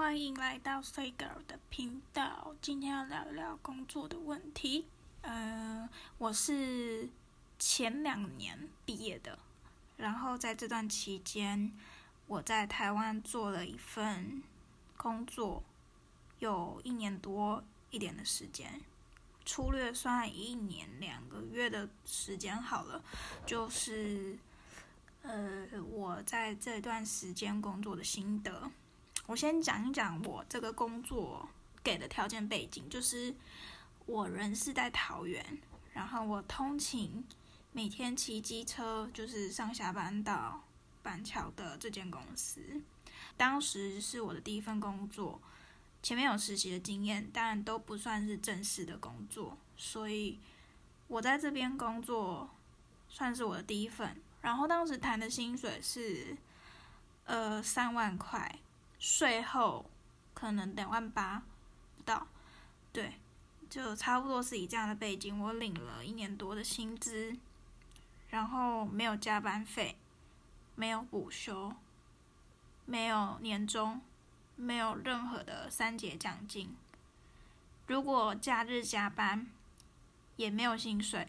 欢迎来到 Say Girl 的频道。今天要聊一聊工作的问题。呃，我是前两年毕业的，然后在这段期间，我在台湾做了一份工作，有一年多一点的时间，粗略算一年两个月的时间好了，就是。呃，我在这段时间工作的心得，我先讲一讲我这个工作给的条件背景，就是我人是在桃园，然后我通勤每天骑机车，就是上下班到板桥的这间公司，当时是我的第一份工作，前面有实习的经验，但都不算是正式的工作，所以我在这边工作算是我的第一份。然后当时谈的薪水是，呃，三万块，税后可能两万八不到，对，就差不多是以这样的背景，我领了一年多的薪资，然后没有加班费，没有补休，没有年终，没有任何的三节奖金，如果假日加班，也没有薪水，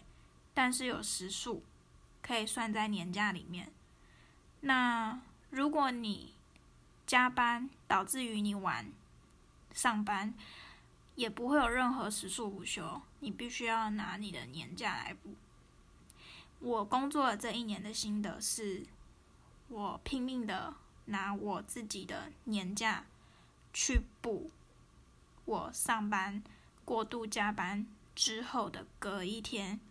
但是有时数。可以算在年假里面。那如果你加班导致于你晚上班，也不会有任何时数补休，你必须要拿你的年假来补。我工作了这一年的心得是，我拼命的拿我自己的年假去补我上班过度加班之后的隔一天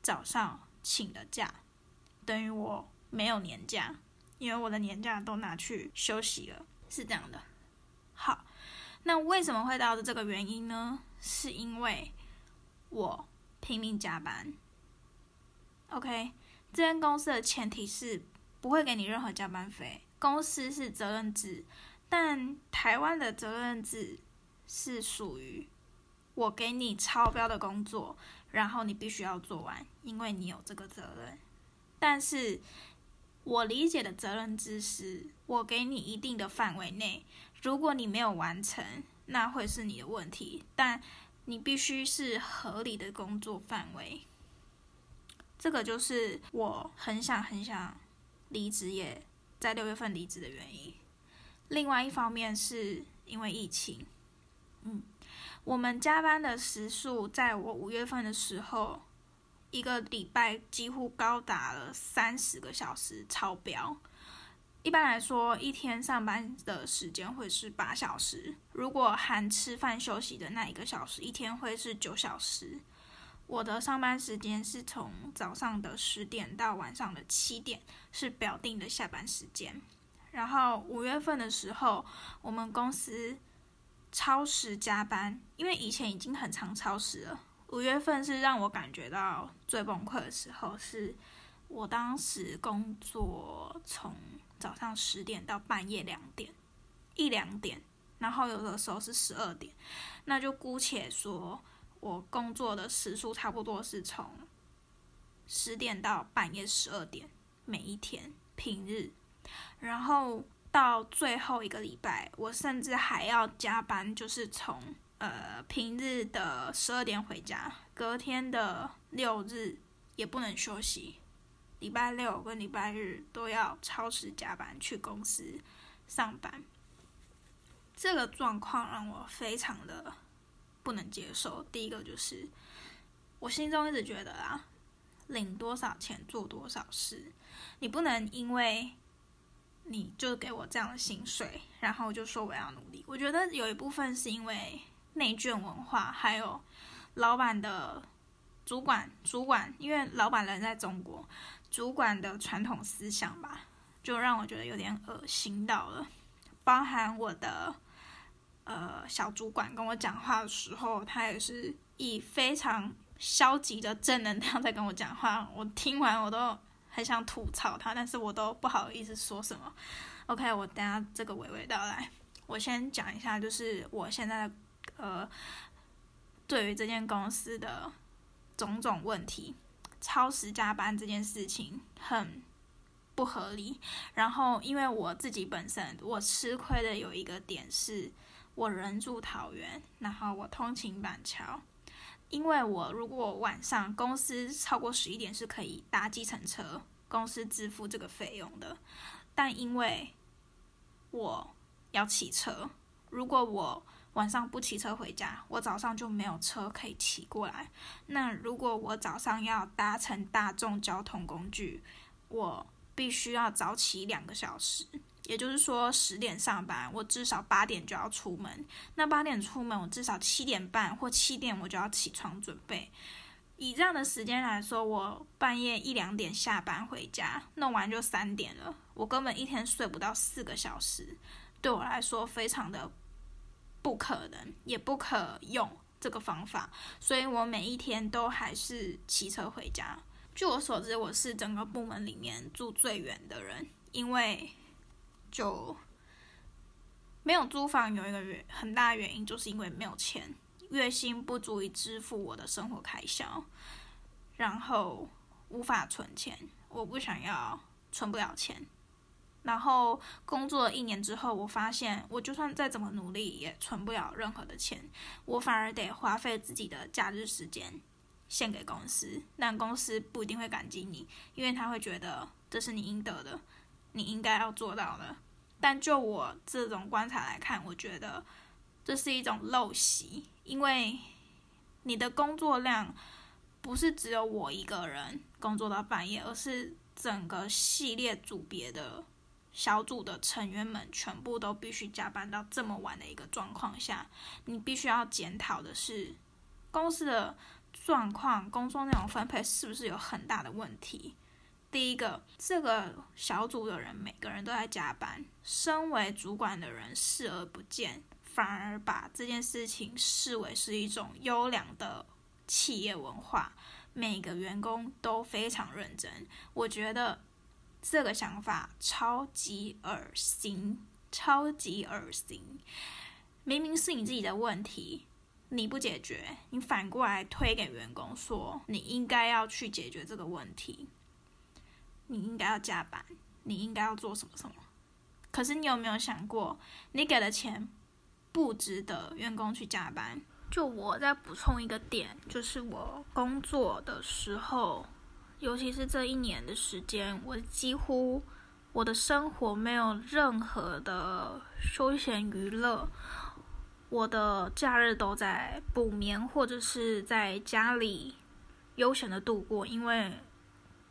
早上请的假。等于我没有年假，因为我的年假都拿去休息了，是这样的。好，那为什么会导致这个原因呢？是因为我拼命加班。OK，这间公司的前提是不会给你任何加班费，公司是责任制，但台湾的责任制是属于我给你超标的工作，然后你必须要做完，因为你有这个责任。但是，我理解的责任知识，我给你一定的范围内，如果你没有完成，那会是你的问题。但你必须是合理的工作范围。这个就是我很想很想离职，也在六月份离职的原因。另外一方面是因为疫情，嗯，我们加班的时数，在我五月份的时候。一个礼拜几乎高达了三十个小时超标。一般来说，一天上班的时间会是八小时，如果含吃饭休息的那一个小时，一天会是九小时。我的上班时间是从早上的十点到晚上的七点，是表定的下班时间。然后五月份的时候，我们公司超时加班，因为以前已经很常超时了。五月份是让我感觉到最崩溃的时候，是我当时工作从早上十点到半夜两点，一两点，然后有的时候是十二点，那就姑且说我工作的时数差不多是从十点到半夜十二点，每一天平日，然后到最后一个礼拜，我甚至还要加班，就是从。呃，平日的十二点回家，隔天的六日也不能休息，礼拜六跟礼拜日都要超时加班去公司上班。这个状况让我非常的不能接受。第一个就是，我心中一直觉得啊，领多少钱做多少事，你不能因为你就给我这样的薪水，然后就说我要努力。我觉得有一部分是因为。内卷文化，还有老板的主管，主管因为老板人在中国，主管的传统思想吧，就让我觉得有点恶心到了。包含我的呃小主管跟我讲话的时候，他也是以非常消极的正能量在跟我讲话，我听完我都很想吐槽他，但是我都不好意思说什么。OK，我等下这个娓娓道来，我先讲一下，就是我现在的。呃，对于这间公司的种种问题，超时加班这件事情很不合理。然后，因为我自己本身我吃亏的有一个点是，我人住桃园，然后我通勤板桥。因为我如果晚上公司超过十一点是可以搭计程车，公司支付这个费用的。但因为我要骑车，如果我晚上不骑车回家，我早上就没有车可以骑过来。那如果我早上要搭乘大众交通工具，我必须要早起两个小时。也就是说，十点上班，我至少八点就要出门。那八点出门，我至少七点半或七点我就要起床准备。以这样的时间来说，我半夜一两点下班回家，弄完就三点了。我根本一天睡不到四个小时，对我来说非常的不可能，也不可用这个方法。所以我每一天都还是骑车回家。据我所知，我是整个部门里面住最远的人，因为。就没有租房，有一个原很大原因，就是因为没有钱，月薪不足以支付我的生活开销，然后无法存钱，我不想要存不了钱，然后工作了一年之后，我发现我就算再怎么努力，也存不了任何的钱，我反而得花费自己的假日时间献给公司，但公司不一定会感激你，因为他会觉得这是你应得的。你应该要做到的，但就我这种观察来看，我觉得这是一种陋习，因为你的工作量不是只有我一个人工作到半夜，而是整个系列组别的小组的成员们全部都必须加班到这么晚的一个状况下，你必须要检讨的是公司的状况、工作内容分配是不是有很大的问题。第一个，这个小组的人每个人都在加班，身为主管的人视而不见，反而把这件事情视为是一种优良的企业文化，每个员工都非常认真。我觉得这个想法超级恶心，超级恶心。明明是你自己的问题，你不解决，你反过来推给员工说你应该要去解决这个问题。你应该要加班，你应该要做什么什么？可是你有没有想过，你给的钱不值得员工去加班？就我再补充一个点，就是我工作的时候，尤其是这一年的时间，我几乎我的生活没有任何的休闲娱乐，我的假日都在补眠或者是在家里悠闲的度过，因为。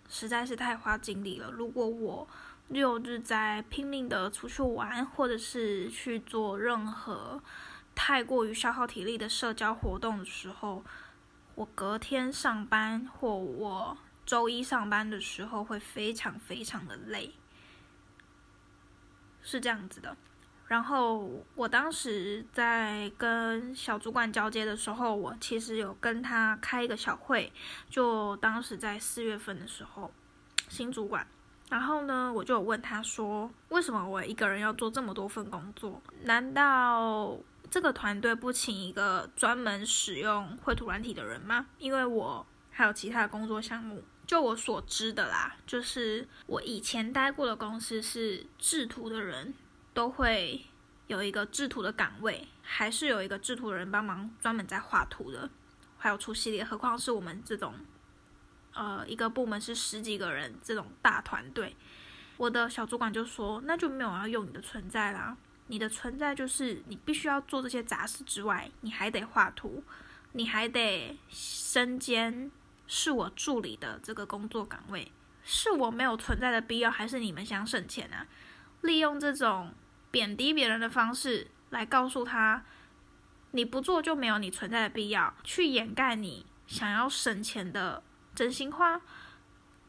实在是太花精力了。如果我六日在拼命的出去玩，或者是去做任何太过于消耗体力的社交活动的时候，我隔天上班或我周一上班的时候会非常非常的累，是这样子的。然后我当时在跟小主管交接的时候，我其实有跟他开一个小会，就当时在四月份的时候，新主管，然后呢，我就问他说，为什么我一个人要做这么多份工作？难道这个团队不请一个专门使用绘图软体的人吗？因为我还有其他工作项目。就我所知的啦，就是我以前待过的公司是制图的人。都会有一个制图的岗位，还是有一个制图的人帮忙专门在画图的，还有出系列。何况是我们这种，呃，一个部门是十几个人这种大团队。我的小主管就说：“那就没有要用你的存在啦，你的存在就是你必须要做这些杂事之外，你还得画图，你还得身兼是我助理的这个工作岗位，是我没有存在的必要，还是你们想省钱啊？利用这种。”贬低别人的方式来告诉他，你不做就没有你存在的必要，去掩盖你想要省钱的真心话。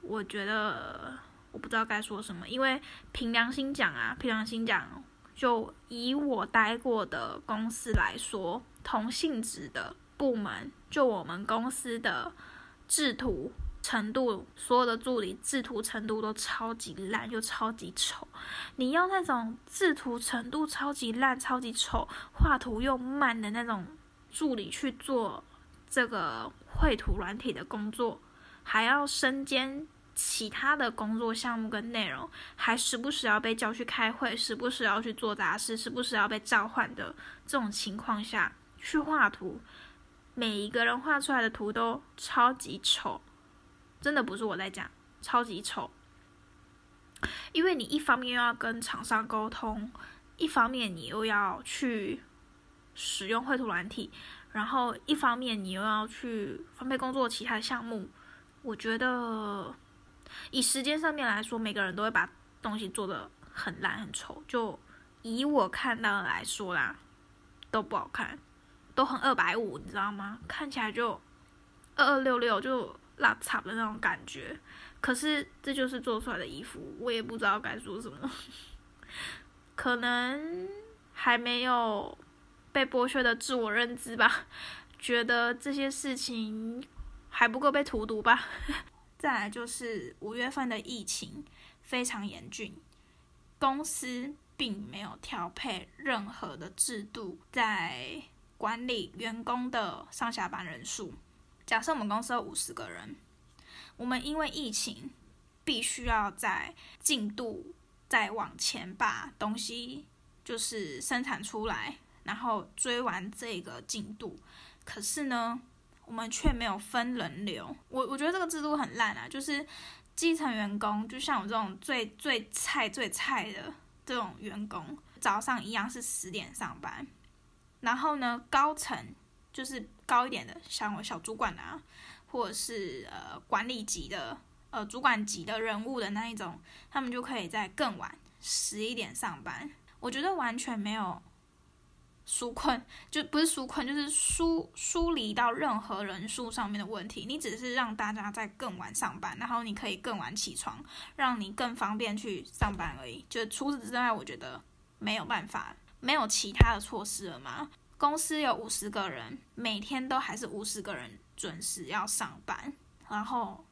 我觉得我不知道该说什么，因为凭良心讲啊，凭良心讲，就以我待过的公司来说，同性质的部门，就我们公司的制图。程度，所有的助理制图程度都超级烂又超级丑。你要那种制图程度超级烂、超级丑、画图又慢的那种助理去做这个绘图软体的工作，还要身兼其他的工作项目跟内容，还时不时要被叫去开会，时不时要去做杂事，时不时要被召唤的这种情况下去画图，每一个人画出来的图都超级丑，真的不是我在讲，超级丑。因为你一方面又要跟厂商沟通，一方面你又要去使用绘图软体。然后一方面你又要去分配工作其他项目，我觉得以时间上面来说，每个人都会把东西做的很烂很丑。就以我看到的来说啦，都不好看，都很二百五，你知道吗？看起来就二二六六，就拉差的那种感觉。可是这就是做出来的衣服，我也不知道该说什么，可能还没有。被剥削的自我认知吧，觉得这些事情还不够被荼毒吧。再来就是五月份的疫情非常严峻，公司并没有调配任何的制度在管理员工的上下班人数。假设我们公司有五十个人，我们因为疫情必须要在进度再往前把东西就是生产出来。然后追完这个进度，可是呢，我们却没有分人流。我我觉得这个制度很烂啊，就是基层员工，就像我这种最最菜最菜的这种员工，早上一样是十点上班。然后呢，高层就是高一点的，像我小主管啊，或者是呃管理级的呃主管级的人物的那一种，他们就可以在更晚十一点上班。我觉得完全没有。纾困就不是纾困，就是疏疏离到任何人数上面的问题。你只是让大家在更晚上班，然后你可以更晚起床，让你更方便去上班而已。就除此之外，我觉得没有办法，没有其他的措施了吗？公司有五十个人，每天都还是五十个人准时要上班，然后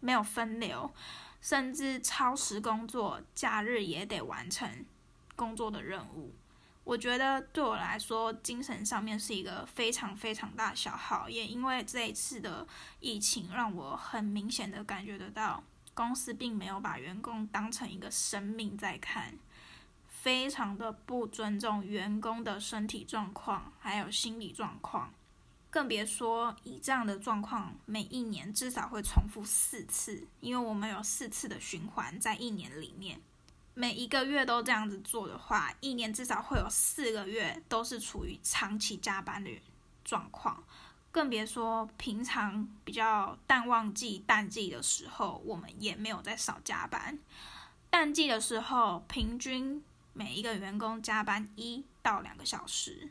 没有分流，甚至超时工作，假日也得完成工作的任务。我觉得对我来说，精神上面是一个非常非常大的消耗。也因为这一次的疫情，让我很明显的感觉得到，公司并没有把员工当成一个生命在看，非常的不尊重员工的身体状况，还有心理状况。更别说以这样的状况，每一年至少会重复四次，因为我们有四次的循环在一年里面。每一个月都这样子做的话，一年至少会有四个月都是处于长期加班的状况，更别说平常比较淡旺季、淡季的时候，我们也没有在少加班。淡季的时候，平均每一个员工加班一到两个小时；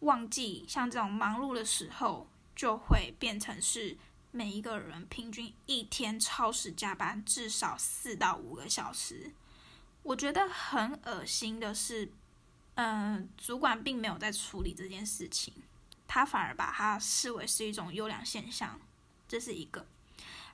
旺季像这种忙碌的时候，就会变成是每一个人平均一天超时加班至少四到五个小时。我觉得很恶心的是，嗯，主管并没有在处理这件事情，他反而把它视为是一种优良现象，这是一个。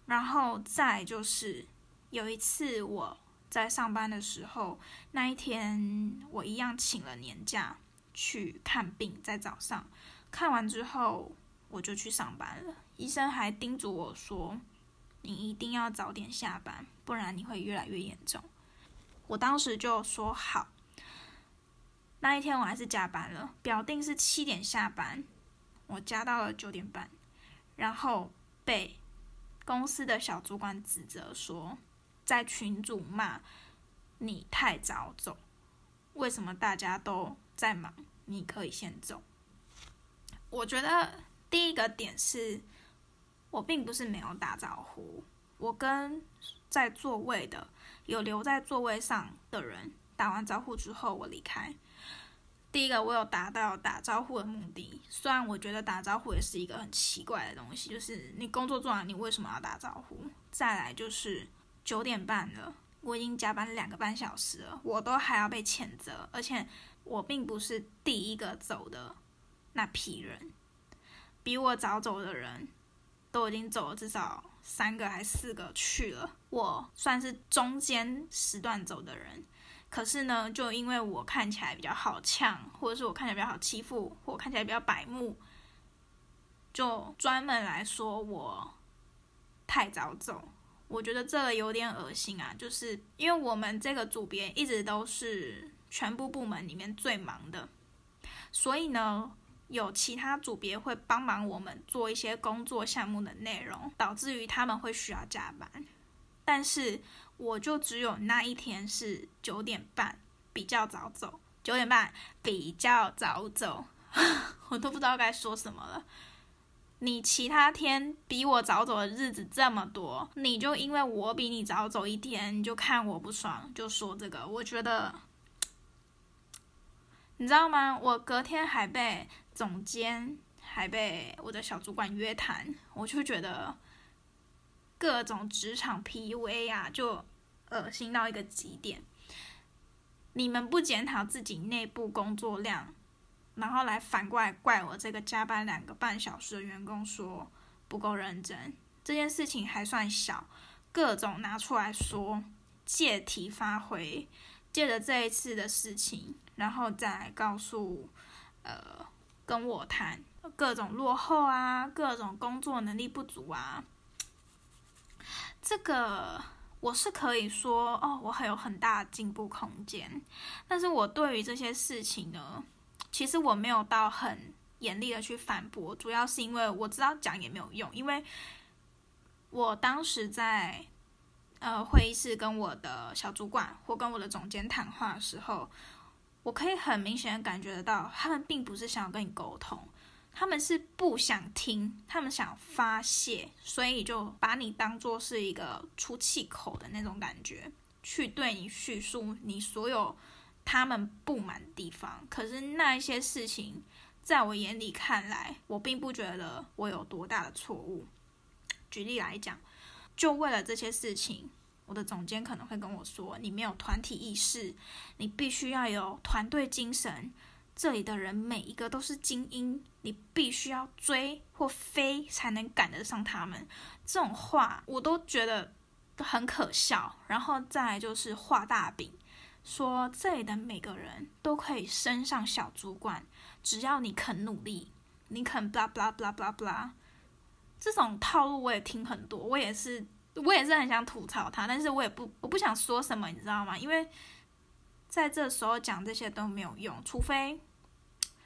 然后再就是有一次我在上班的时候，那一天我一样请了年假去看病，在早上。看完之后我就去上班了，医生还叮嘱我说：“你一定要早点下班，不然你会越来越严重。”我当时就说好，那一天我还是加班了，表定是七点下班，我加到了九点半，然后被公司的小主管指责说，在群主骂你太早走，为什么大家都在忙，你可以先走？我觉得第一个点是，我并不是没有打招呼，我跟在座位的。有留在座位上的人打完招呼之后，我离开。第一个，我有达到打招呼的目的。虽然我觉得打招呼也是一个很奇怪的东西，就是你工作做完，你为什么要打招呼？再来就是九点半了，我已经加班两个半小时了，我都还要被谴责，而且我并不是第一个走的那批人，比我早走的人都已经走了至少。三个还四个去了，我算是中间时段走的人，可是呢，就因为我看起来比较好呛，或者是我看起来比较好欺负，或看起来比较白目，就专门来说我太早走，我觉得这个有点恶心啊，就是因为我们这个组别一直都是全部部门里面最忙的，所以呢，有其他组别会帮忙我们做一些工作项目的内容，导致于他们会需要加班。但是我就只有那一天是九点半比较早走，九点半比较早走，我都不知道该说什么了。你其他天比我早走的日子这么多，你就因为我比你早走一天，你就看我不爽，就说这个。我觉得，你知道吗？我隔天还被总监，还被我的小主管约谈，我就觉得各种职场 PUA 啊，就恶心到一个极点。你们不检讨自己内部工作量？然后来反过来怪我这个加班两个半小时的员工说不够认真，这件事情还算小，各种拿出来说，借题发挥，借着这一次的事情，然后再告诉呃跟我谈各种落后啊，各种工作能力不足啊，这个我是可以说哦，我还有很大的进步空间，但是我对于这些事情呢？其实我没有到很严厉的去反驳，主要是因为我知道讲也没有用，因为我当时在呃会议室跟我的小主管或跟我的总监谈话的时候，我可以很明显的感觉得到，他们并不是想要跟你沟通，他们是不想听，他们想发泄，所以就把你当做是一个出气口的那种感觉，去对你叙述你所有。他们不满的地方，可是那一些事情，在我眼里看来，我并不觉得我有多大的错误。举例来讲，就为了这些事情，我的总监可能会跟我说：“你没有团体意识，你必须要有团队精神。这里的人每一个都是精英，你必须要追或飞才能赶得上他们。”这种话我都觉得很可笑。然后再来就是画大饼。说这里的每个人都可以升上小主管，只要你肯努力，你肯 blah blah blah blah blah，这种套路我也听很多，我也是，我也是很想吐槽他，但是我也不，我不想说什么，你知道吗？因为在这时候讲这些都没有用，除非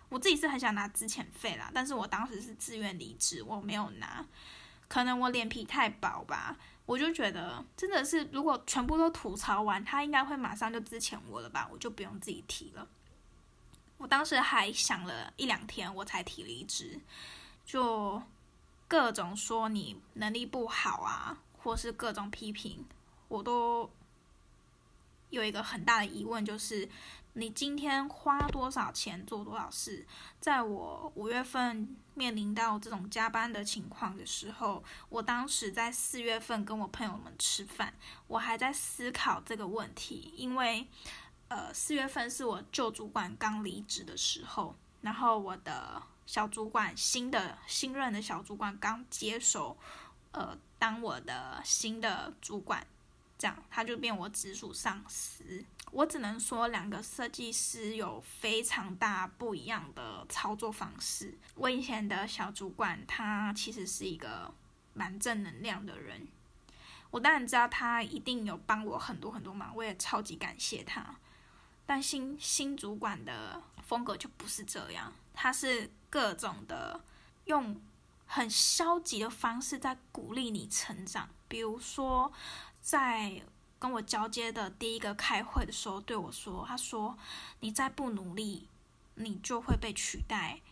我自己是很想拿资遣费啦，但是我当时是自愿离职，我没有拿，可能我脸皮太薄吧。我就觉得真的是，如果全部都吐槽完，他应该会马上就支遣我了吧？我就不用自己提了。我当时还想了一两天，我才提离职，就各种说你能力不好啊，或是各种批评，我都有一个很大的疑问，就是。你今天花多少钱做多少事？在我五月份面临到这种加班的情况的时候，我当时在四月份跟我朋友们吃饭，我还在思考这个问题，因为呃四月份是我旧主管刚离职的时候，然后我的小主管新的新任的小主管刚接手，呃当我的新的主管。这样他就变我直属上司，我只能说两个设计师有非常大不一样的操作方式。我以前的小主管他其实是一个蛮正能量的人，我当然知道他一定有帮我很多很多忙，我也超级感谢他。但新新主管的风格就不是这样，他是各种的用很消极的方式在鼓励你成长，比如说。在跟我交接的第一个开会的时候，对我说：“他说你再不努力，你就会被取代。”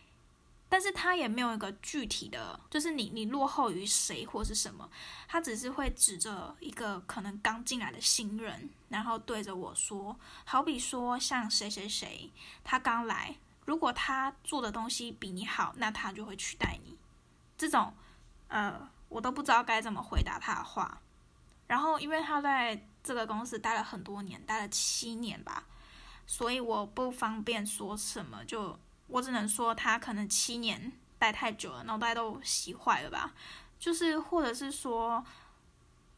但是他也没有一个具体的，就是你你落后于谁或是什么，他只是会指着一个可能刚进来的新人，然后对着我说：“好比说像谁谁谁，他刚来，如果他做的东西比你好，那他就会取代你。”这种，呃，我都不知道该怎么回答他的话。然后，因为他在这个公司待了很多年，待了七年吧，所以我不方便说什么。就我只能说，他可能七年待太久了，脑袋都洗坏了吧。就是，或者是说，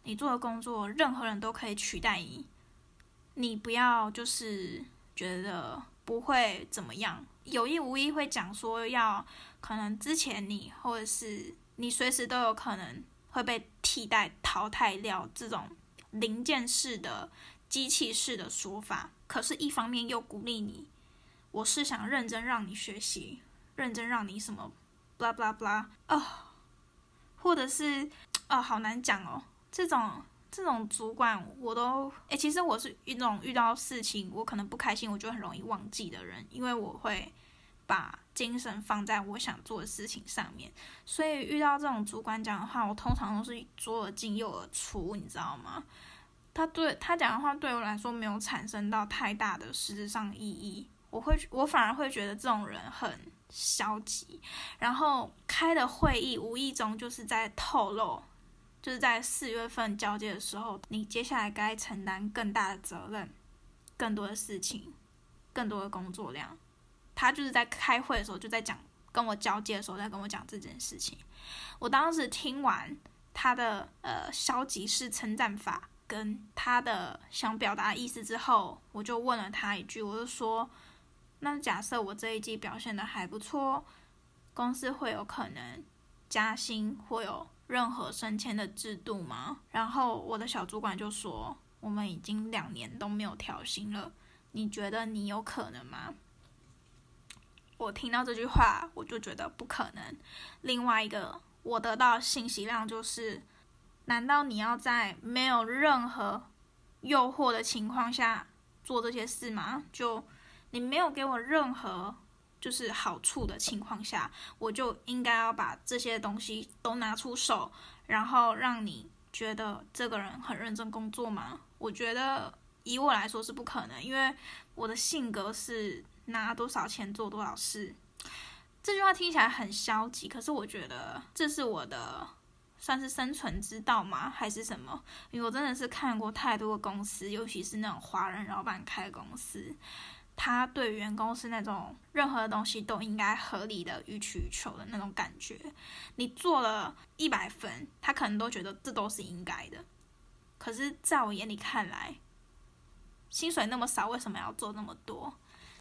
你做的工作，任何人都可以取代你，你不要就是觉得不会怎么样，有意无意会讲说要可能之前你，或者是你随时都有可能。会被替代、淘汰掉这种零件式的、机器式的说法。可是，一方面又鼓励你，我是想认真让你学习，认真让你什么，blah blah blah 啊，或者是哦，好难讲哦，这种。这种主管我都哎，其实我是一种遇到事情我可能不开心，我就很容易忘记的人，因为我会把精神放在我想做的事情上面，所以遇到这种主管讲的话，我通常都是左耳进右耳出，你知道吗？他对他讲的话对我来说没有产生到太大的实质上意义，我会我反而会觉得这种人很消极，然后开的会议无意中就是在透露。就是在四月份交接的时候，你接下来该承担更大的责任，更多的事情，更多的工作量。他就是在开会的时候就在讲，跟我交接的时候在跟我讲这件事情。我当时听完他的呃消极式称赞法跟他的想表达意思之后，我就问了他一句，我就说：那假设我这一季表现的还不错，公司会有可能加薪，会有。任何升迁的制度吗？然后我的小主管就说：“我们已经两年都没有调薪了，你觉得你有可能吗？”我听到这句话，我就觉得不可能。另外一个我得到信息量就是：难道你要在没有任何诱惑的情况下做这些事吗？就你没有给我任何。就是好处的情况下，我就应该要把这些东西都拿出手，然后让你觉得这个人很认真工作吗？我觉得以我来说是不可能，因为我的性格是拿多少钱做多少事。这句话听起来很消极，可是我觉得这是我的算是生存之道吗？还是什么？因为我真的是看过太多的公司，尤其是那种华人老板开公司。他对员工是那种任何东西都应该合理的予取予求的那种感觉。你做了一百分，他可能都觉得这都是应该的。可是，在我眼里看来，薪水那么少，为什么要做那么多？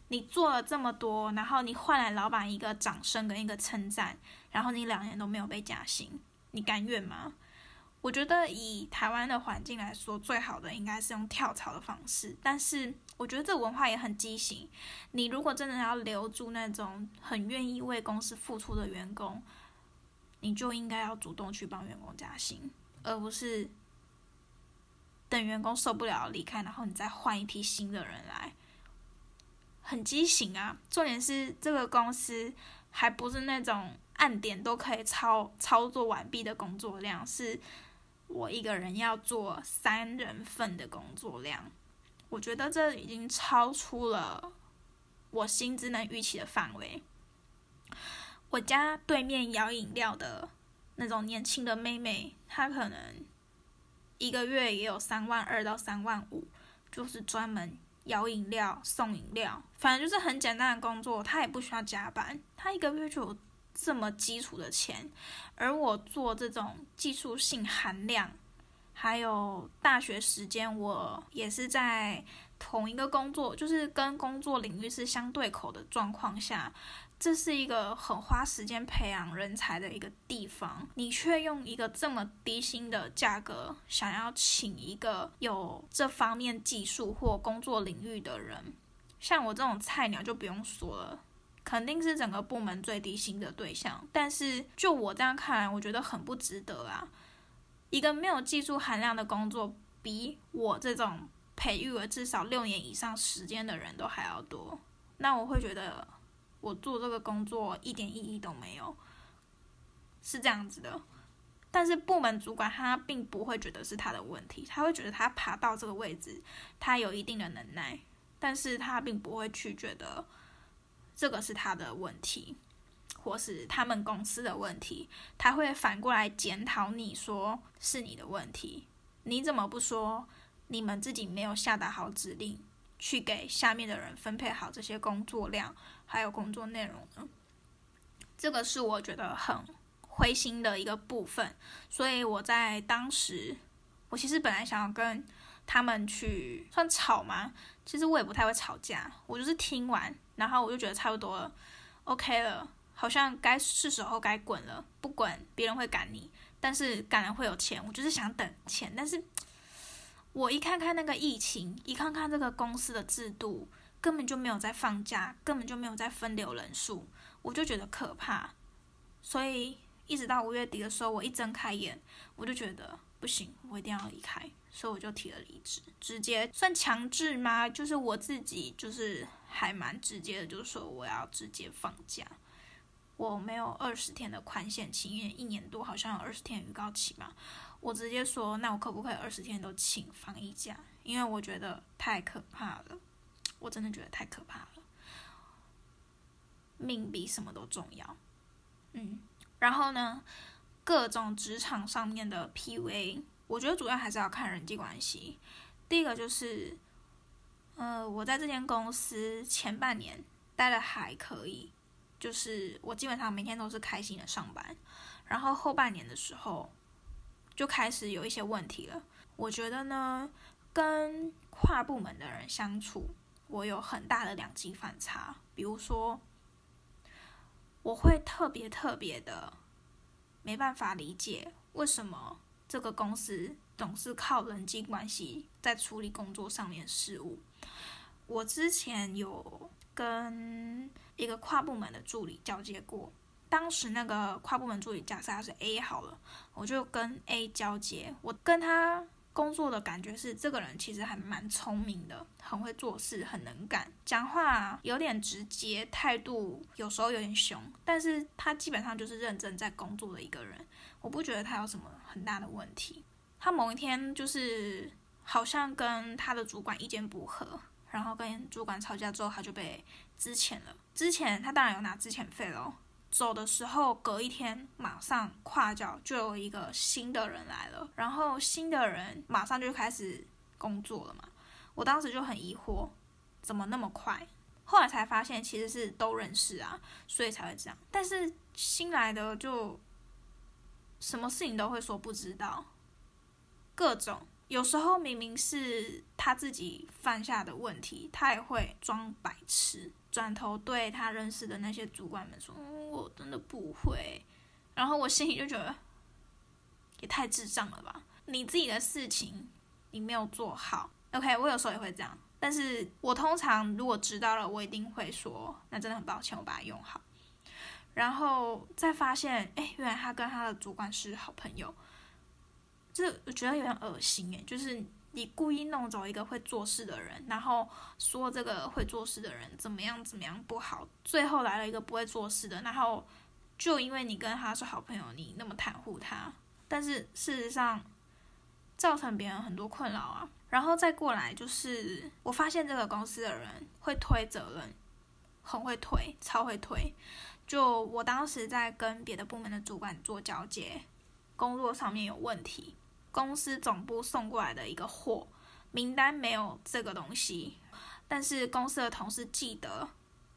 你做了这么多，然后你换来老板一个掌声跟一个称赞，然后你两年都没有被加薪，你甘愿吗？我觉得以台湾的环境来说，最好的应该是用跳槽的方式。但是我觉得这文化也很畸形。你如果真的要留住那种很愿意为公司付出的员工，你就应该要主动去帮员工加薪，而不是等员工受不了离开，然后你再换一批新的人来。很畸形啊！重点是这个公司还不是那种按点都可以操操作完毕的工作量，是。我一个人要做三人份的工作量，我觉得这已经超出了我薪资能预期的范围。我家对面摇饮料的那种年轻的妹妹，她可能一个月也有三万二到三万五，就是专门摇饮料、送饮料，反正就是很简单的工作，他也不需要加班，他一个月就有。这么基础的钱，而我做这种技术性含量，还有大学时间，我也是在同一个工作，就是跟工作领域是相对口的状况下，这是一个很花时间培养人才的一个地方，你却用一个这么低薪的价格，想要请一个有这方面技术或工作领域的人，像我这种菜鸟就不用说了。肯定是整个部门最低薪的对象，但是就我这样看来，我觉得很不值得啊！一个没有技术含量的工作，比我这种培育了至少六年以上时间的人都还要多，那我会觉得我做这个工作一点意义都没有，是这样子的。但是部门主管他并不会觉得是他的问题，他会觉得他爬到这个位置，他有一定的能耐，但是他并不会去觉得。这个是他的问题，或是他们公司的问题，他会反过来检讨你说是你的问题，你怎么不说你们自己没有下达好指令，去给下面的人分配好这些工作量还有工作内容呢？这个是我觉得很灰心的一个部分，所以我在当时，我其实本来想要跟他们去算吵吗？其实我也不太会吵架，我就是听完。然后我就觉得差不多了，OK 了，好像该是时候该滚了。不滚，别人会赶你。但是感然会有钱，我就是想等钱。但是我一看看那个疫情，一看看这个公司的制度，根本就没有在放假，根本就没有在分流人数，我就觉得可怕。所以一直到五月底的时候，我一睁开眼，我就觉得不行，我一定要离开，所以我就提了离职，直接算强制吗？就是我自己就是还蛮直接的，就是说我要直接放假。我没有二十天的宽限期，因为一年多好像有二十天预告期嘛。我直接说，那我可不可以二十天都请防疫假？因为我觉得太可怕了，我真的觉得太可怕了。命比什么都重要，嗯。然后呢，各种职场上面的 PUA，我觉得主要还是要看人际关系。第一个就是，呃，我在这间公司前半年待的还可以。就是我基本上每天都是开心的上班，然后后半年的时候就开始有一些问题了。我觉得呢，跟跨部门的人相处，我有很大的两极反差。比如说，我会特别特别的没办法理解为什么这个公司总是靠人际关系在处理工作上面事务。我之前有跟一个跨部门的助理交接过，当时那个跨部门助理假设他是 A 好了，我就跟 A 交接。我跟他工作的感觉是，这个人其实还蛮聪明的，很会做事，很能干，讲话有点直接，态度有时候有点凶，但是他基本上就是认真在工作的一个人。我不觉得他有什么很大的问题。他某一天就是好像跟他的主管意见不合，然后跟主管吵架之后，他就被资遣了。之前他当然有拿资遣费咯，走的时候隔一天马上跨脚就有一个新的人来了，然后新的人马上就开始工作了嘛。我当时就很疑惑，怎么那么快？后来才发现其实是都认识啊，所以才会这样。但是新来的就什么事情都会说不知道，各种。有时候明明是他自己犯下的问题，他也会装白痴，转头对他认识的那些主管们说：“我真的不会。”然后我心里就觉得也太智障了吧！你自己的事情你没有做好，OK？我有时候也会这样，但是我通常如果知道了，我一定会说：“那真的很抱歉，我把它用好。”然后再发现，哎，原来他跟他的主管是好朋友。这我觉得有点恶心哎，就是你故意弄走一个会做事的人，然后说这个会做事的人怎么样怎么样不好，最后来了一个不会做事的，然后就因为你跟他是好朋友，你那么袒护他，但是事实上造成别人很多困扰啊。然后再过来就是我发现这个公司的人会推责任，很会推，超会推。就我当时在跟别的部门的主管做交接，工作上面有问题。公司总部送过来的一个货名单没有这个东西，但是公司的同事记得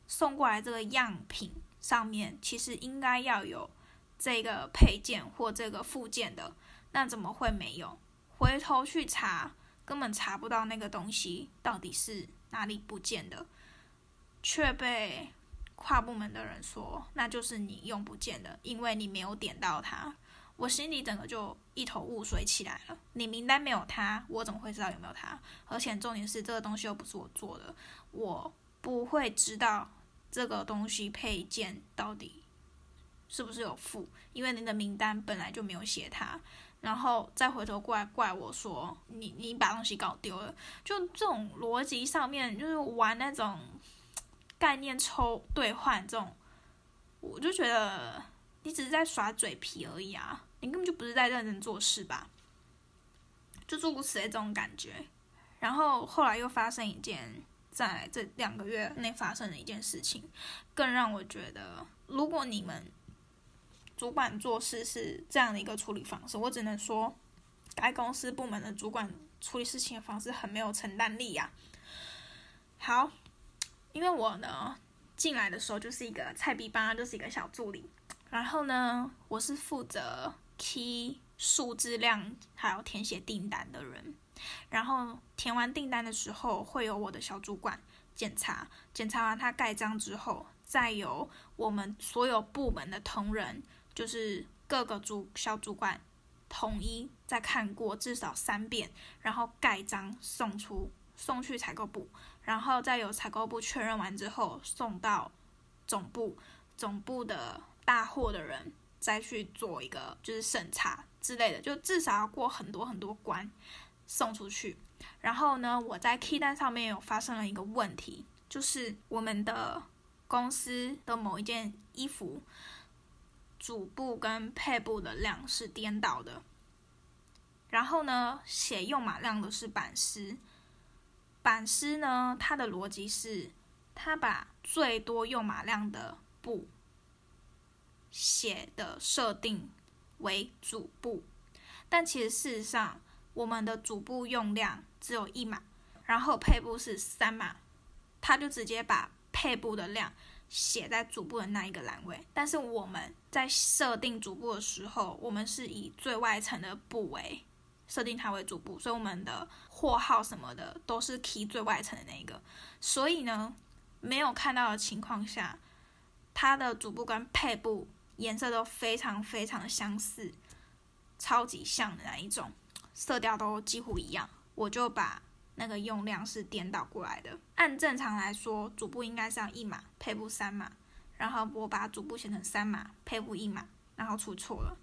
送过来这个样品上面其实应该要有这个配件或这个附件的，那怎么会没有？回头去查，根本查不到那个东西到底是哪里不见的，却被跨部门的人说那就是你用不见的，因为你没有点到它。我心里整个就一头雾水起来了。你名单没有他，我怎么会知道有没有他？而且重点是这个东西又不是我做的，我不会知道这个东西配件到底是不是有付，因为你的名单本来就没有写他，然后再回头过来怪我说你你把东西搞丢了，就这种逻辑上面就是玩那种概念抽兑换这种，我就觉得你只是在耍嘴皮而已啊。你根本就不是在认真做事吧？就诸如此类这种感觉。然后后来又发生一件，在这两个月内发生的一件事情，更让我觉得，如果你们主管做事是这样的一个处理方式，我只能说，该公司部门的主管处理事情的方式很没有承担力呀。好，因为我呢进来的时候就是一个菜逼吧，就是一个小助理，然后呢，我是负责。K 数字量还有填写订单的人，然后填完订单的时候，会有我的小主管检查，检查完他盖章之后，再由我们所有部门的同仁，就是各个主小主管统一再看过至少三遍，然后盖章送出送去采购部，然后再由采购部确认完之后送到总部，总部的大货的人再去做一个就是审查之类的，就至少要过很多很多关送出去。然后呢，我在 key 单上面有发生了一个问题，就是我们的公司的某一件衣服。主部跟配部的量是颠倒的，然后呢，写用码量的是版师，版师呢，他的逻辑是，他把最多用码量的布写的设定为主部，但其实事实上，我们的主部用量只有一码，然后配部是三码，他就直接把配部的量。写在主部的那一个栏位，但是我们在设定主部的时候，我们是以最外层的部位设定它为主部，所以我们的货号什么的都是 key 最外层的那一个。所以呢，没有看到的情况下，它的主部跟配部颜色都非常非常的相似，超级像的那一种，色调都几乎一样，我就把。那个用量是颠倒过来的。按正常来说，主部应该是要一码，配部三码，然后我把主部写成三码，配部一码，然后出错了。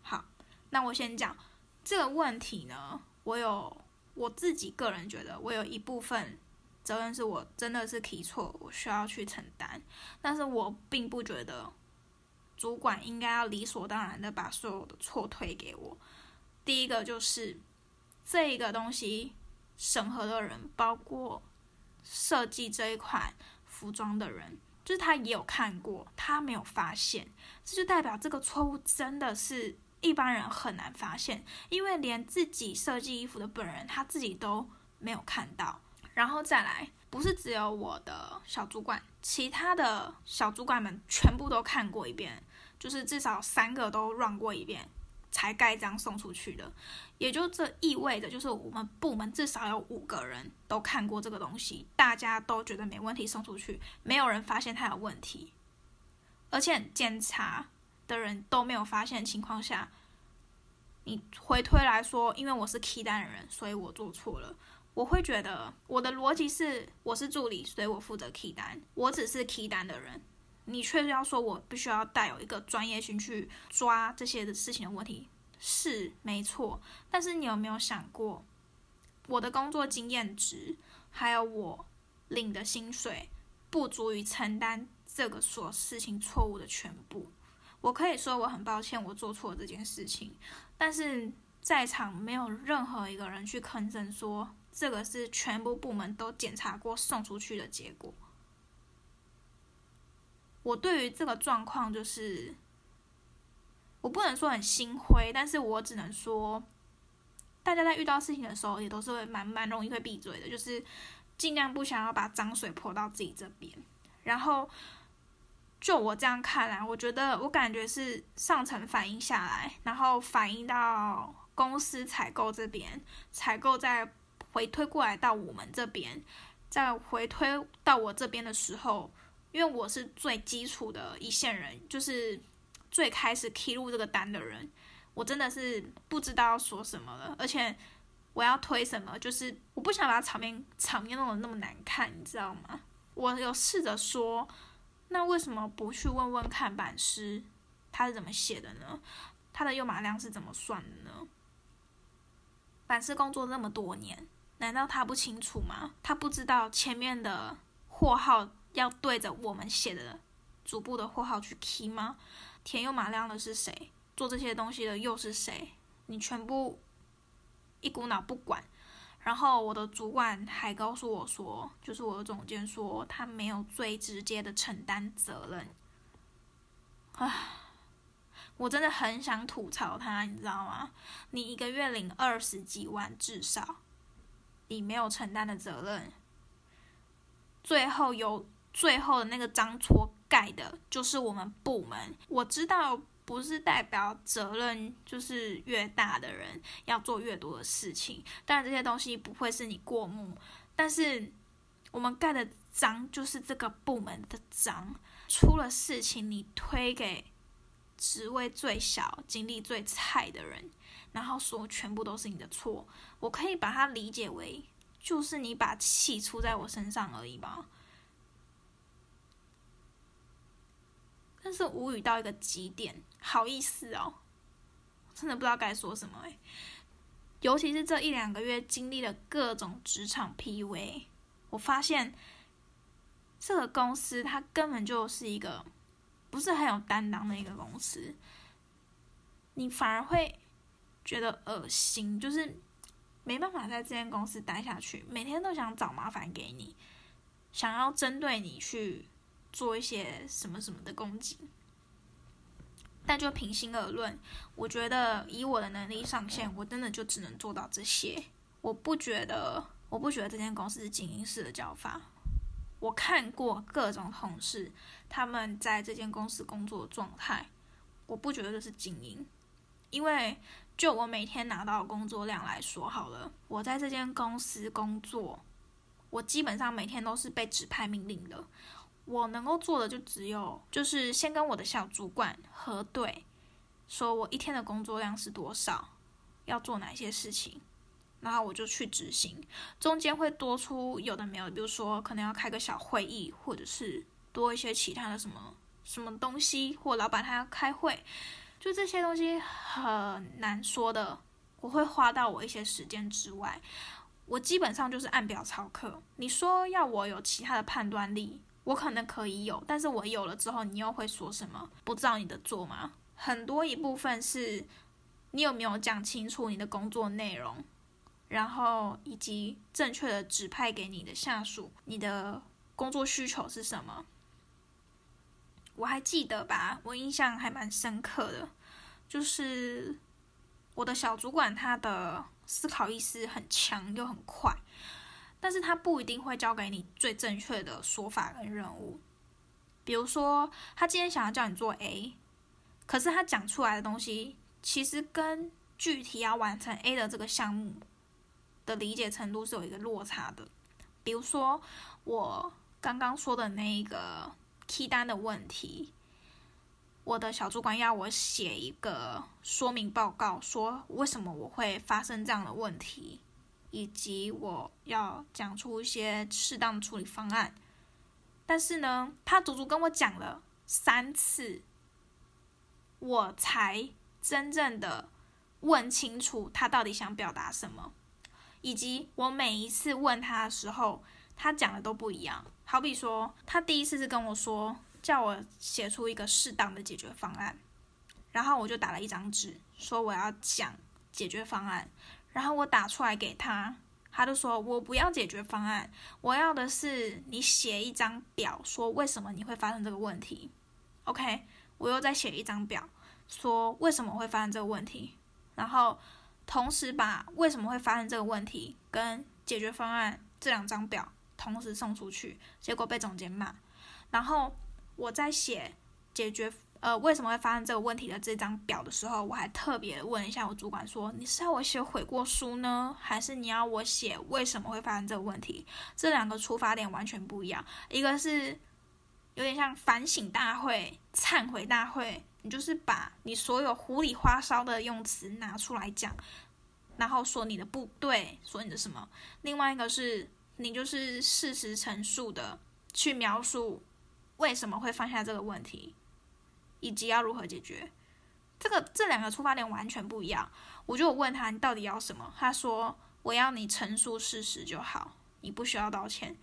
好，那我先讲这个问题呢。我有我自己个人觉得，我有一部分责任是我真的是提错，我需要去承担。但是我并不觉得主管应该要理所当然的把所有的错推给我。第一个就是这一个东西。审核的人包括设计这一款服装的人，就是他也有看过，他没有发现，这就代表这个错误真的是一般人很难发现，因为连自己设计衣服的本人他自己都没有看到。然后再来，不是只有我的小主管，其他的小主管们全部都看过一遍，就是至少三个都 run 过一遍。才盖章送出去的，也就这意味着，就是我们部门至少有五个人都看过这个东西，大家都觉得没问题送出去，没有人发现它有问题，而且检查的人都没有发现情况下，你回推来说，因为我是 key 单的人，所以我做错了。我会觉得我的逻辑是，我是助理，所以我负责 key 单，我只是 key 单的人。你确实要说，我必须要带有一个专业性去抓这些的事情的问题，是没错。但是你有没有想过，我的工作经验值，还有我领的薪水，不足以承担这个所事情错误的全部。我可以说我很抱歉，我做错这件事情。但是在场没有任何一个人去吭声说，这个是全部部门都检查过送出去的结果。我对于这个状况就是，我不能说很心灰，但是我只能说，大家在遇到事情的时候，也都是会蛮蛮容易会闭嘴的，就是尽量不想要把脏水泼到自己这边。然后，就我这样看来，我觉得我感觉是上层反映下来，然后反映到公司采购这边，采购再回推过来到我们这边，再回推到我这边的时候。因为我是最基础的一线人，就是最开始 key 入这个单的人，我真的是不知道要说什么了，而且我要推什么，就是我不想把场面场面弄得那么难看，你知道吗？我有试着说，那为什么不去问问看版师他是怎么写的呢？他的用码量是怎么算的呢？版师工作那么多年，难道他不清楚吗？他不知道前面的货号。要对着我们写的主部的货号去 key 吗？填又码量的是谁？做这些东西的又是谁？你全部一股脑不管。然后我的主管还告诉我说，就是我的总监说他没有最直接的承担责任。啊，我真的很想吐槽他，你知道吗？你一个月领二十几万，至少你没有承担的责任，最后有。最后的那个章戳盖的就是我们部门。我知道不是代表责任就是越大的人要做越多的事情，当然这些东西不会是你过目，但是我们盖的章就是这个部门的章，出了事情你推给职位最小、经历最菜的人，然后说全部都是你的错，我可以把它理解为就是你把气出在我身上而已吧。但是无语到一个极点，好意思哦，真的不知道该说什么哎。尤其是这一两个月经历了各种职场 PUA，我发现这个公司它根本就是一个不是很有担当的一个公司，你反而会觉得恶心，就是没办法在这间公司待下去，每天都想找麻烦给你，想要针对你去。做一些什么什么的攻击，但就平心而论，我觉得以我的能力上限，我真的就只能做到这些。我不觉得，我不觉得这间公司是精英式的教法。我看过各种同事他们在这间公司工作的状态，我不觉得这是精英。因为就我每天拿到的工作量来说，好了，我在这间公司工作，我基本上每天都是被指派命令的。我能够做的就只有，就是先跟我的小主管核对，说我一天的工作量是多少，要做哪些事情，然后我就去执行。中间会多出有的没有，比如说可能要开个小会议，或者是多一些其他的什么什么东西，或老板他要开会，就这些东西很难说的。我会花到我一些时间之外，我基本上就是按表操课。你说要我有其他的判断力？我可能可以有，但是我有了之后，你又会说什么？不照你的做吗？很多一部分是，你有没有讲清楚你的工作内容，然后以及正确的指派给你的下属，你的工作需求是什么？我还记得吧，我印象还蛮深刻的，就是我的小主管他的思考意识很强又很快。但是他不一定会交给你最正确的说法跟任务，比如说他今天想要叫你做 A，可是他讲出来的东西其实跟具体要完成 A 的这个项目的理解程度是有一个落差的。比如说我刚刚说的那一个 key 单的问题，我的小主管要我写一个说明报告，说为什么我会发生这样的问题。以及我要讲出一些适当的处理方案，但是呢，他足足跟我讲了三次，我才真正的问清楚他到底想表达什么，以及我每一次问他的时候，他讲的都不一样。好比说，他第一次是跟我说，叫我写出一个适当的解决方案，然后我就打了一张纸，说我要讲解决方案。然后我打出来给他，他就说：“我不要解决方案，我要的是你写一张表，说为什么你会发生这个问题。”OK，我又再写一张表，说为什么会发生这个问题，然后同时把为什么会发生这个问题跟解决方案这两张表同时送出去，结果被总监骂。然后我再写解决。呃，为什么会发生这个问题的这张表的时候，我还特别问一下我主管说：“你是要我写悔过书呢，还是你要我写为什么会发生这个问题？”这两个出发点完全不一样，一个是有点像反省大会、忏悔大会，你就是把你所有糊里花哨的用词拿出来讲，然后说你的不对，说你的什么；另外一个是你就是事实陈述的去描述为什么会犯下这个问题。以及要如何解决，这个这两个出发点完全不一样。我就问他你到底要什么，他说我要你陈述事实就好，你不需要道歉。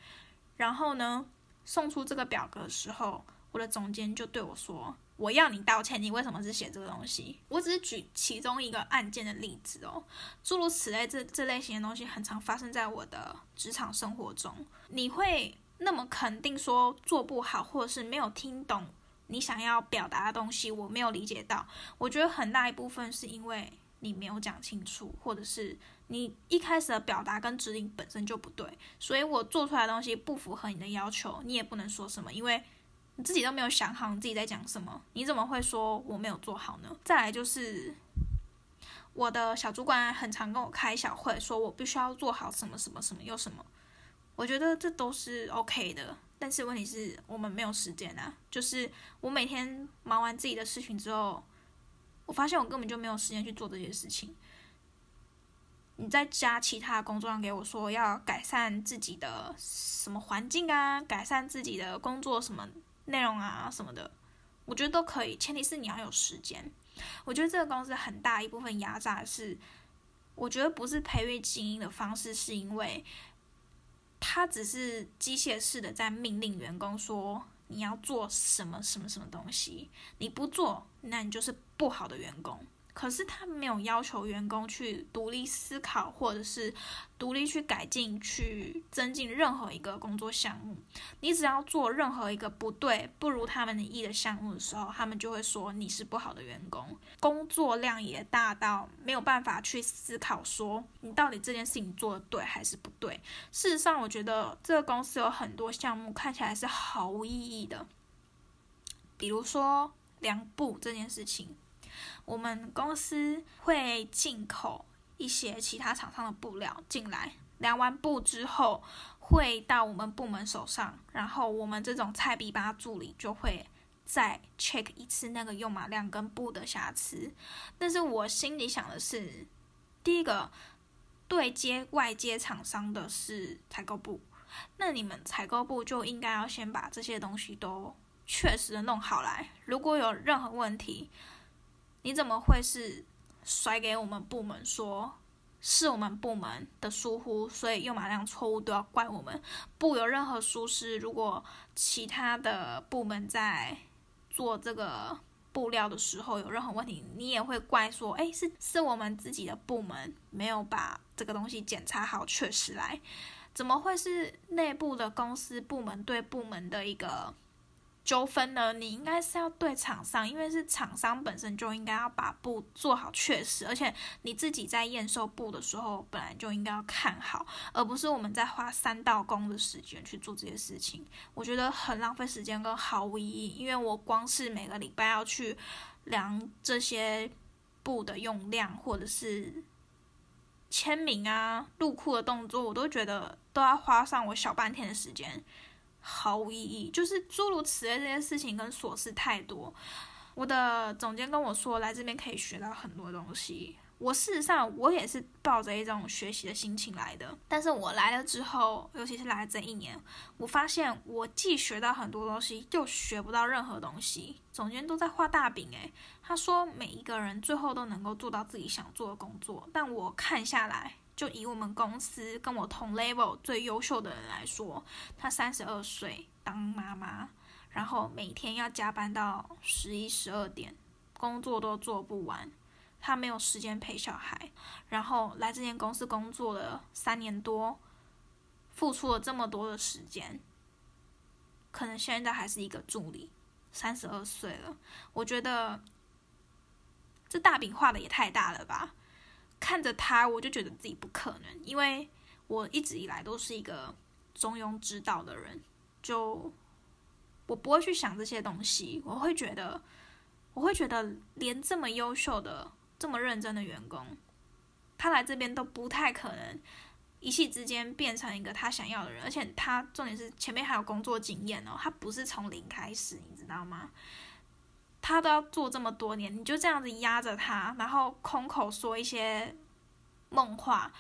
然后呢，送出这个表格的时候，我的总监就对我说我要你道歉，你为什么是写这个东西？我只是举其中一个案件的例子哦，诸如此类这这类型的东西很常发生在我的职场生活中。你会那么肯定说做不好，或者是没有听懂？你想要表达的东西，我没有理解到。我觉得很大一部分是因为你没有讲清楚，或者是你一开始的表达跟指令本身就不对，所以我做出来的东西不符合你的要求，你也不能说什么，因为你自己都没有想好你自己在讲什么，你怎么会说我没有做好呢？再来就是我的小主管很常跟我开小会，说我必须要做好什么什么什么又什么，我觉得这都是 OK 的。但是问题是我们没有时间啊。就是我每天忙完自己的事情之后，我发现我根本就没有时间去做这些事情。你再加其他工作量给我说要改善自己的什么环境啊，改善自己的工作什么内容啊什么的，我觉得都可以，前提是你要有时间。我觉得这个公司很大一部分压榨是，我觉得不是培育精英的方式，是因为他只是机械式的在命令员工说你要做什么什么什么东西，你不做，那你就是不好的员工。可是他没有要求员工去独立思考，或者是独立去改进、去增进任何一个工作项目。你只要做任何一个不对、不如他们的意的项目的时候，他们就会说你是不好的员工。工作量也大到没有办法去思考，说你到底这件事情做的对还是不对。事实上，我觉得这个公司有很多项目看起来是毫无意义的，比如说量布这件事情。我们公司会进口一些其他厂商的布料进来，量完布之后会到我们部门手上，然后我们这种菜比吧助理就会再 check 一次那个用码量跟布的瑕疵。但是我心里想的是，第一个对接外接厂商的是采购部，那你们采购部就应该要先把这些东西都确实的弄好来，如果有任何问题。你怎么会是甩给我们部门说是我们部门的疏忽，所以用码量错误都要怪我们？不有任何疏失，如果其他的部门在做这个布料的时候有任何问题，你也会怪说，哎，是是我们自己的部门没有把这个东西检查好，确实来？怎么会是内部的公司部门对部门的一个？纠纷呢？你应该是要对厂商，因为是厂商本身就应该要把布做好，确实，而且你自己在验收布的时候，本来就应该要看好，而不是我们在花三道工的时间去做这些事情。我觉得很浪费时间跟毫无意义，因为我光是每个礼拜要去量这些布的用量，或者是签名啊、入库的动作，我都觉得都要花上我小半天的时间。毫无意义，就是诸如此类这些事情跟琐事太多。我的总监跟我说，来这边可以学到很多东西。我事实上我也是抱着一种学习的心情来的，但是我来了之后，尤其是来这一年，我发现我既学到很多东西，又学不到任何东西。总监都在画大饼，诶，他说每一个人最后都能够做到自己想做的工作，但我看下来。就以我们公司跟我同 level 最优秀的人来说，他三十二岁当妈妈，然后每天要加班到十一十二点，工作都做不完，他没有时间陪小孩，然后来这间公司工作了三年多，付出了这么多的时间，可能现在还是一个助理，三十二岁了，我觉得这大饼画的也太大了吧。看着他，我就觉得自己不可能，因为我一直以来都是一个中庸之道的人，就我不会去想这些东西，我会觉得，我会觉得连这么优秀的、这么认真的员工，他来这边都不太可能一气之间变成一个他想要的人，而且他重点是前面还有工作经验哦，他不是从零开始，你知道吗？他都要做这么多年，你就这样子压着他，然后空口说一些梦话，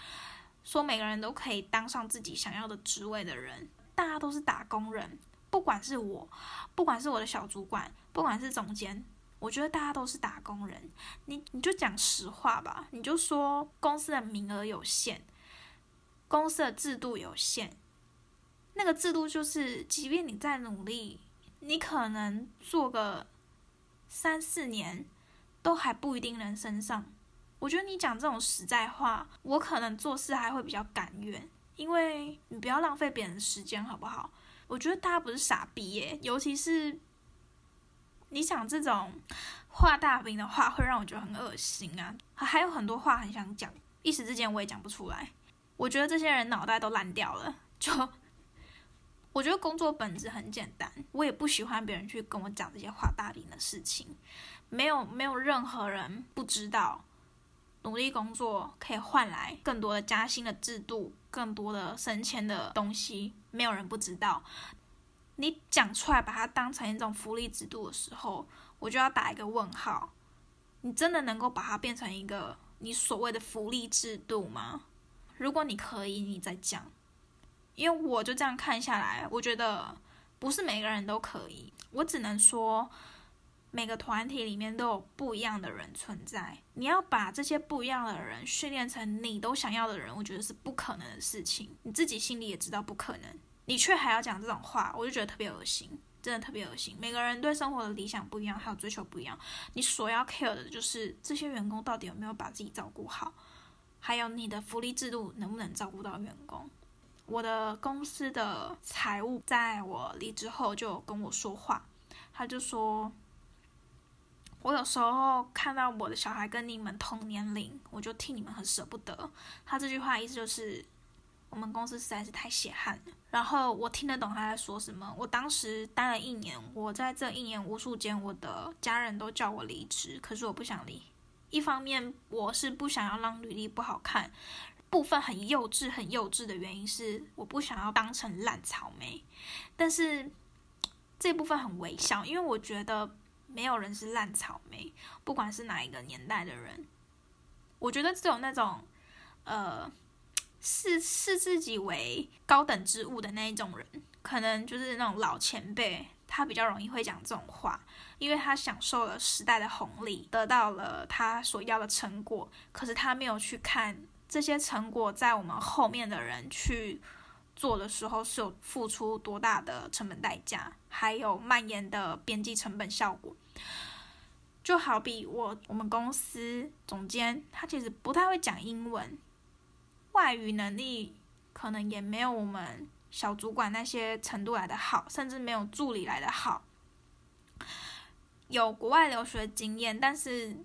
说每个人都可以当上自己想要的职位的人，大家都是打工人，不管是我，不管是我的小主管，不管是总监，我觉得大家都是打工人。你你就讲实话吧，你就说公司的名额有限，公司的制度有限，那个制度就是，即便你再努力，你可能做个。三四年都还不一定能升上，我觉得你讲这种实在话，我可能做事还会比较甘愿，因为你不要浪费别人的时间，好不好？我觉得大家不是傻逼耶，尤其是你讲这种画大饼的话，会让我觉得很恶心啊！还有很多话很想讲，一时之间我也讲不出来。我觉得这些人脑袋都烂掉了，就。我觉得工作本质很简单，我也不喜欢别人去跟我讲这些画大饼的事情。没有没有任何人不知道，努力工作可以换来更多的加薪的制度，更多的升迁的东西，没有人不知道。你讲出来把它当成一种福利制度的时候，我就要打一个问号。你真的能够把它变成一个你所谓的福利制度吗？如果你可以，你再讲。因为我就这样看下来，我觉得不是每个人都可以。我只能说，每个团体里面都有不一样的人存在。你要把这些不一样的人训练成你都想要的人，我觉得是不可能的事情。你自己心里也知道不可能，你却还要讲这种话，我就觉得特别恶心，真的特别恶心。每个人对生活的理想不一样，还有追求不一样。你所要 care 的就是这些员工到底有没有把自己照顾好，还有你的福利制度能不能照顾到员工。我的公司的财务在我离职后就跟我说话，他就说，我有时候看到我的小孩跟你们同年龄，我就替你们很舍不得。他这句话意思就是，我们公司实在是太血汗了。然后我听得懂他在说什么。我当时待了一年，我在这一年无数间，我的家人都叫我离职，可是我不想离。一方面我是不想要让履历不好看。部分很幼稚、很幼稚的原因是，我不想要当成烂草莓。但是这部分很微小，因为我觉得没有人是烂草莓，不管是哪一个年代的人。我觉得只有那种呃视视自己为高等之物的那一种人，可能就是那种老前辈，他比较容易会讲这种话，因为他享受了时代的红利，得到了他所要的成果，可是他没有去看。这些成果在我们后面的人去做的时候，是有付出多大的成本代价，还有蔓延的边际成本效果。就好比我我们公司总监，他其实不太会讲英文，外语能力可能也没有我们小主管那些程度来的好，甚至没有助理来的好。有国外留学经验，但是。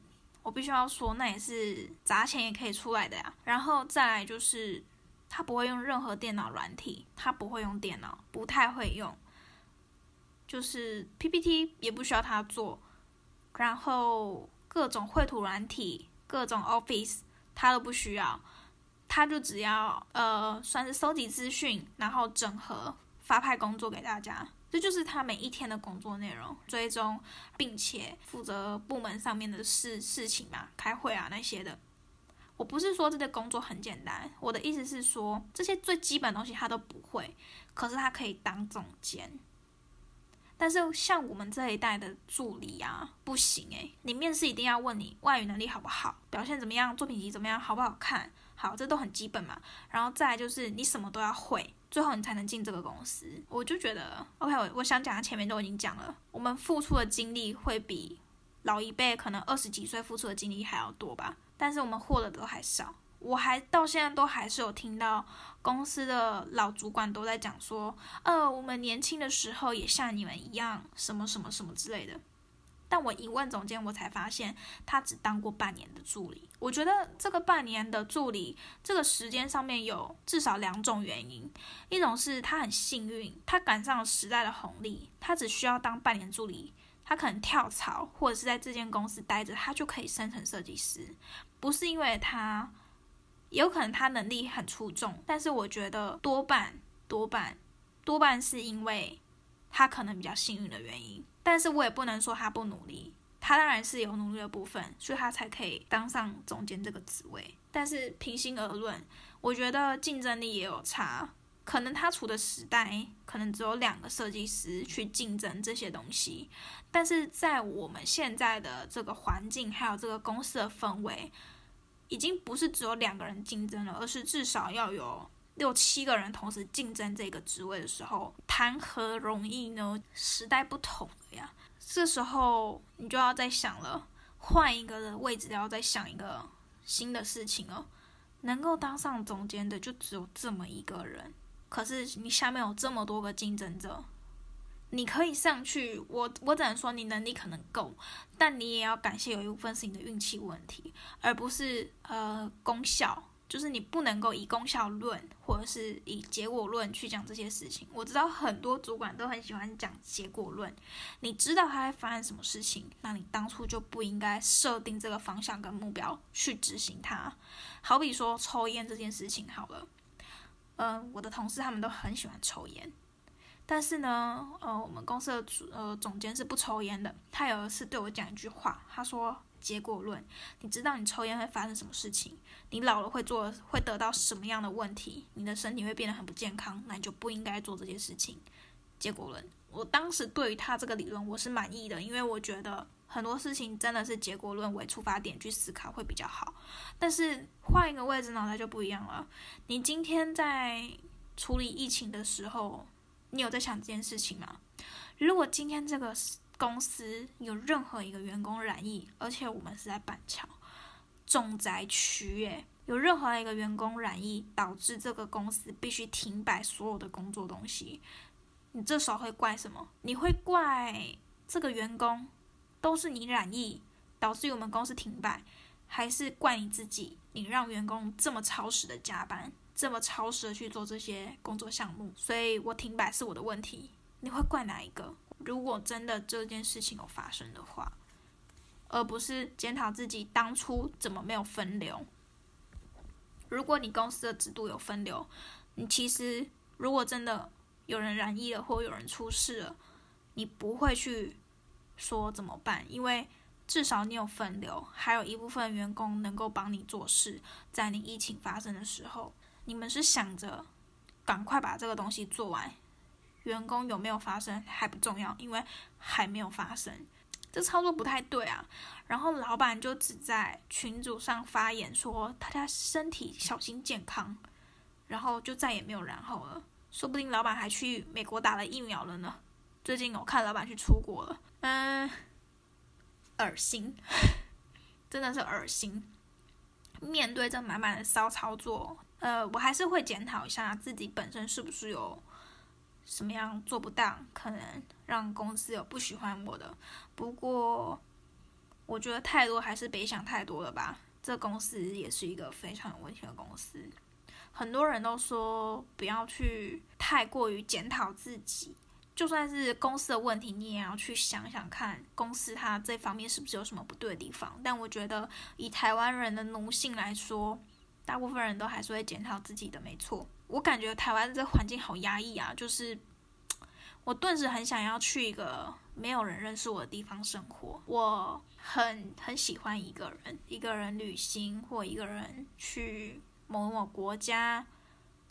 我必须要说，那也是砸钱也可以出来的呀。然后再来就是，他不会用任何电脑软体，他不会用电脑，不太会用。就是 PPT 也不需要他做，然后各种绘图软体、各种 Office 他都不需要，他就只要呃算是收集资讯，然后整合发派工作给大家。这就是他每一天的工作内容，追踪并且负责部门上面的事事情嘛，开会啊那些的。我不是说这个工作很简单，我的意思是说这些最基本东西他都不会，可是他可以当总监。但是像我们这一代的助理啊，不行诶，你面试一定要问你外语能力好不好，表现怎么样，作品集怎么样，好不好看。好，这都很基本嘛。然后再就是你什么都要会，最后你才能进这个公司。我就觉得，OK，我我想讲的前面都已经讲了，我们付出的精力会比老一辈可能二十几岁付出的精力还要多吧。但是我们获得的都还少。我还到现在都还是有听到公司的老主管都在讲说，呃，我们年轻的时候也像你们一样，什么什么什么之类的。但我一问总监，我才发现他只当过半年的助理。我觉得这个半年的助理，这个时间上面有至少两种原因：一种是他很幸运，他赶上了时代的红利，他只需要当半年助理，他可能跳槽或者是在这间公司待着，他就可以升成设计师。不是因为他，有可能他能力很出众，但是我觉得多半多半多半是因为他可能比较幸运的原因。但是我也不能说他不努力，他当然是有努力的部分，所以他才可以当上总监这个职位。但是平心而论，我觉得竞争力也有差。可能他处的时代，可能只有两个设计师去竞争这些东西。但是在我们现在的这个环境，还有这个公司的氛围，已经不是只有两个人竞争了，而是至少要有。六七个人同时竞争这个职位的时候，谈何容易呢？时代不同了呀，这时候你就要再想了，换一个位置，要再想一个新的事情哦。能够当上总监的就只有这么一个人，可是你下面有这么多个竞争者，你可以上去。我我只能说你能力可能够，但你也要感谢有一部分是你的运气问题，而不是呃功效。就是你不能够以功效论或者是以结果论去讲这些事情。我知道很多主管都很喜欢讲结果论，你知道他会发生什么事情，那你当初就不应该设定这个方向跟目标去执行它。好比说抽烟这件事情好了，嗯，我的同事他们都很喜欢抽烟，但是呢，呃，我们公司的呃总监是不抽烟的。他有一次对我讲一句话，他说：“结果论，你知道你抽烟会发生什么事情？你老了会做会得到什么样的问题？你的身体会变得很不健康，那你就不应该做这些事情。”结果论，我当时对于他这个理论我是满意的，因为我觉得很多事情真的是结果论为出发点去思考会比较好。但是换一个位置，脑袋就不一样了。你今天在处理疫情的时候。你有在想这件事情吗？如果今天这个公司有任何一个员工染疫，而且我们是在板桥重灾区，诶，有任何一个员工染疫，导致这个公司必须停摆所有的工作东西，你这时候会怪什么？你会怪这个员工都是你染疫导致我们公司停摆，还是怪你自己？你让员工这么超时的加班？这么超时的去做这些工作项目，所以我停摆是我的问题。你会怪哪一个？如果真的这件事情有发生的话，而不是检讨自己当初怎么没有分流。如果你公司的制度有分流，你其实如果真的有人染疫了或有人出事了，你不会去说怎么办，因为至少你有分流，还有一部分员工能够帮你做事，在你疫情发生的时候。你们是想着赶快把这个东西做完，员工有没有发生还不重要，因为还没有发生，这操作不太对啊。然后老板就只在群组上发言说大家身体小心健康，然后就再也没有然后了。说不定老板还去美国打了疫苗了呢。最近我看老板去出国了，嗯，恶心，真的是恶心。面对这满满的骚操作。呃，我还是会检讨一下自己本身是不是有什么样做不当，可能让公司有不喜欢我的。不过，我觉得太多还是别想太多了吧。这公司也是一个非常有问题的公司，很多人都说不要去太过于检讨自己，就算是公司的问题，你也要去想想看，公司它这方面是不是有什么不对的地方。但我觉得，以台湾人的奴性来说，大部分人都还是会检讨自己的，没错。我感觉台湾这环境好压抑啊，就是我顿时很想要去一个没有人认识我的地方生活。我很很喜欢一个人，一个人旅行，或一个人去某某国家，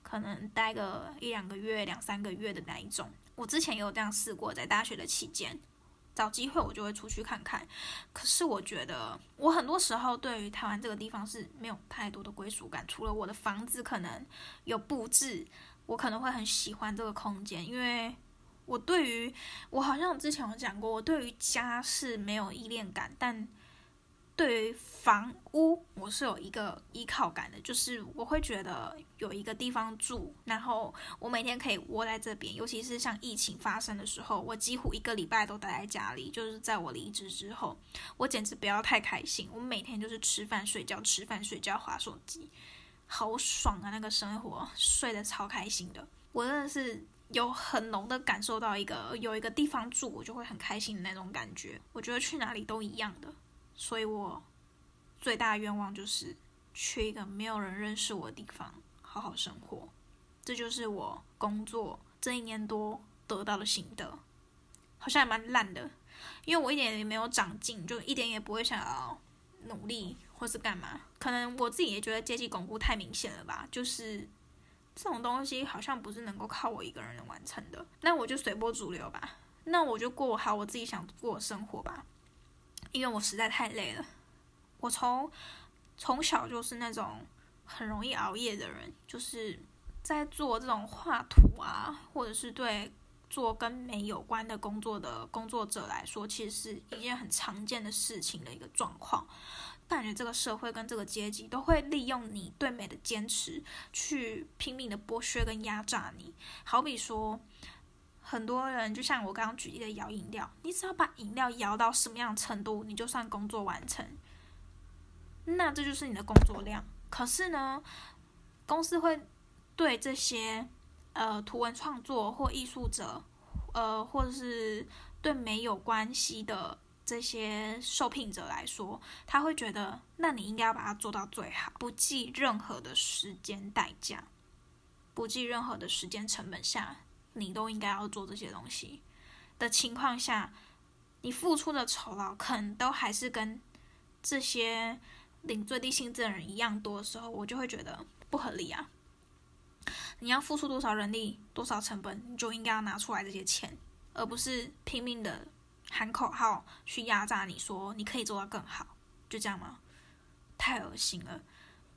可能待个一两个月、两三个月的那一种。我之前也有这样试过，在大学的期间。找机会我就会出去看看，可是我觉得我很多时候对于台湾这个地方是没有太多的归属感，除了我的房子可能有布置，我可能会很喜欢这个空间，因为我对于我好像之前有讲过，我对于家是没有依恋感，但。对于房屋，我是有一个依靠感的，就是我会觉得有一个地方住，然后我每天可以窝在这边。尤其是像疫情发生的时候，我几乎一个礼拜都待在家里。就是在我离职之后，我简直不要太开心。我每天就是吃饭睡觉，吃饭睡觉，划手机，好爽啊！那个生活睡得超开心的。我真的是有很浓的感受到一个有一个地方住，我就会很开心的那种感觉。我觉得去哪里都一样的。所以我最大的愿望就是去一个没有人认识我的地方，好好生活。这就是我工作这一年多得到的心得，好像也蛮烂的，因为我一点也没有长进，就一点也不会想要努力或是干嘛。可能我自己也觉得阶级巩固太明显了吧，就是这种东西好像不是能够靠我一个人完成的。那我就随波逐流吧，那我就过好我自己想过的生活吧。因为我实在太累了，我从从小就是那种很容易熬夜的人，就是在做这种画图啊，或者是对做跟美有关的工作的工作者来说，其实是一件很常见的事情的一个状况。感觉这个社会跟这个阶级都会利用你对美的坚持，去拼命的剥削跟压榨你。好比说。很多人就像我刚刚举例的摇饮料，你只要把饮料摇到什么样程度，你就算工作完成，那这就是你的工作量。可是呢，公司会对这些呃图文创作或艺术者，呃或者是对没有关系的这些受聘者来说，他会觉得，那你应该要把它做到最好，不计任何的时间代价，不计任何的时间成本下。你都应该要做这些东西的情况下，你付出的酬劳可能都还是跟这些领最低薪资的人一样多的时候，我就会觉得不合理啊！你要付出多少人力、多少成本，你就应该要拿出来这些钱，而不是拼命的喊口号去压榨你说你可以做到更好，就这样吗？太恶心了！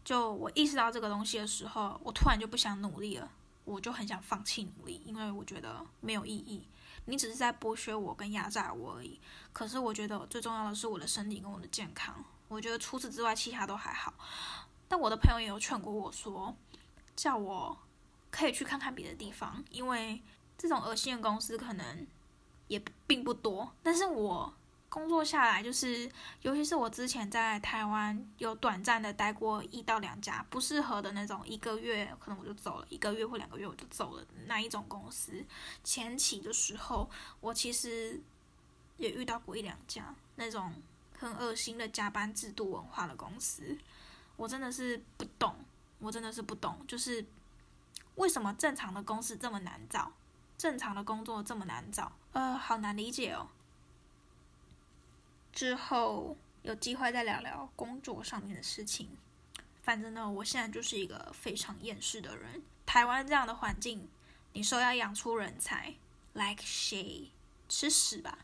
就我意识到这个东西的时候，我突然就不想努力了，我就很想放弃努力，因为我觉得没有意义。你只是在剥削我跟压榨我而已。可是我觉得最重要的是我的身体跟我的健康。我觉得除此之外，其他都还好。但我的朋友也有劝过我说，叫我可以去看看别的地方，因为这种恶心的公司可能也并不多。但是我。工作下来，就是尤其是我之前在台湾有短暂的待过一到两家不适合的那种，一个月可能我就走了，一个月或两个月我就走了那一种公司。前期的时候，我其实也遇到过一两家那种很恶心的加班制度文化的公司，我真的是不懂，我真的是不懂，就是为什么正常的公司这么难找，正常的工作这么难找，呃，好难理解哦。之后有机会再聊聊工作上面的事情。反正呢，我现在就是一个非常厌世的人。台湾这样的环境，你说要养出人才，like 谁？吃屎吧！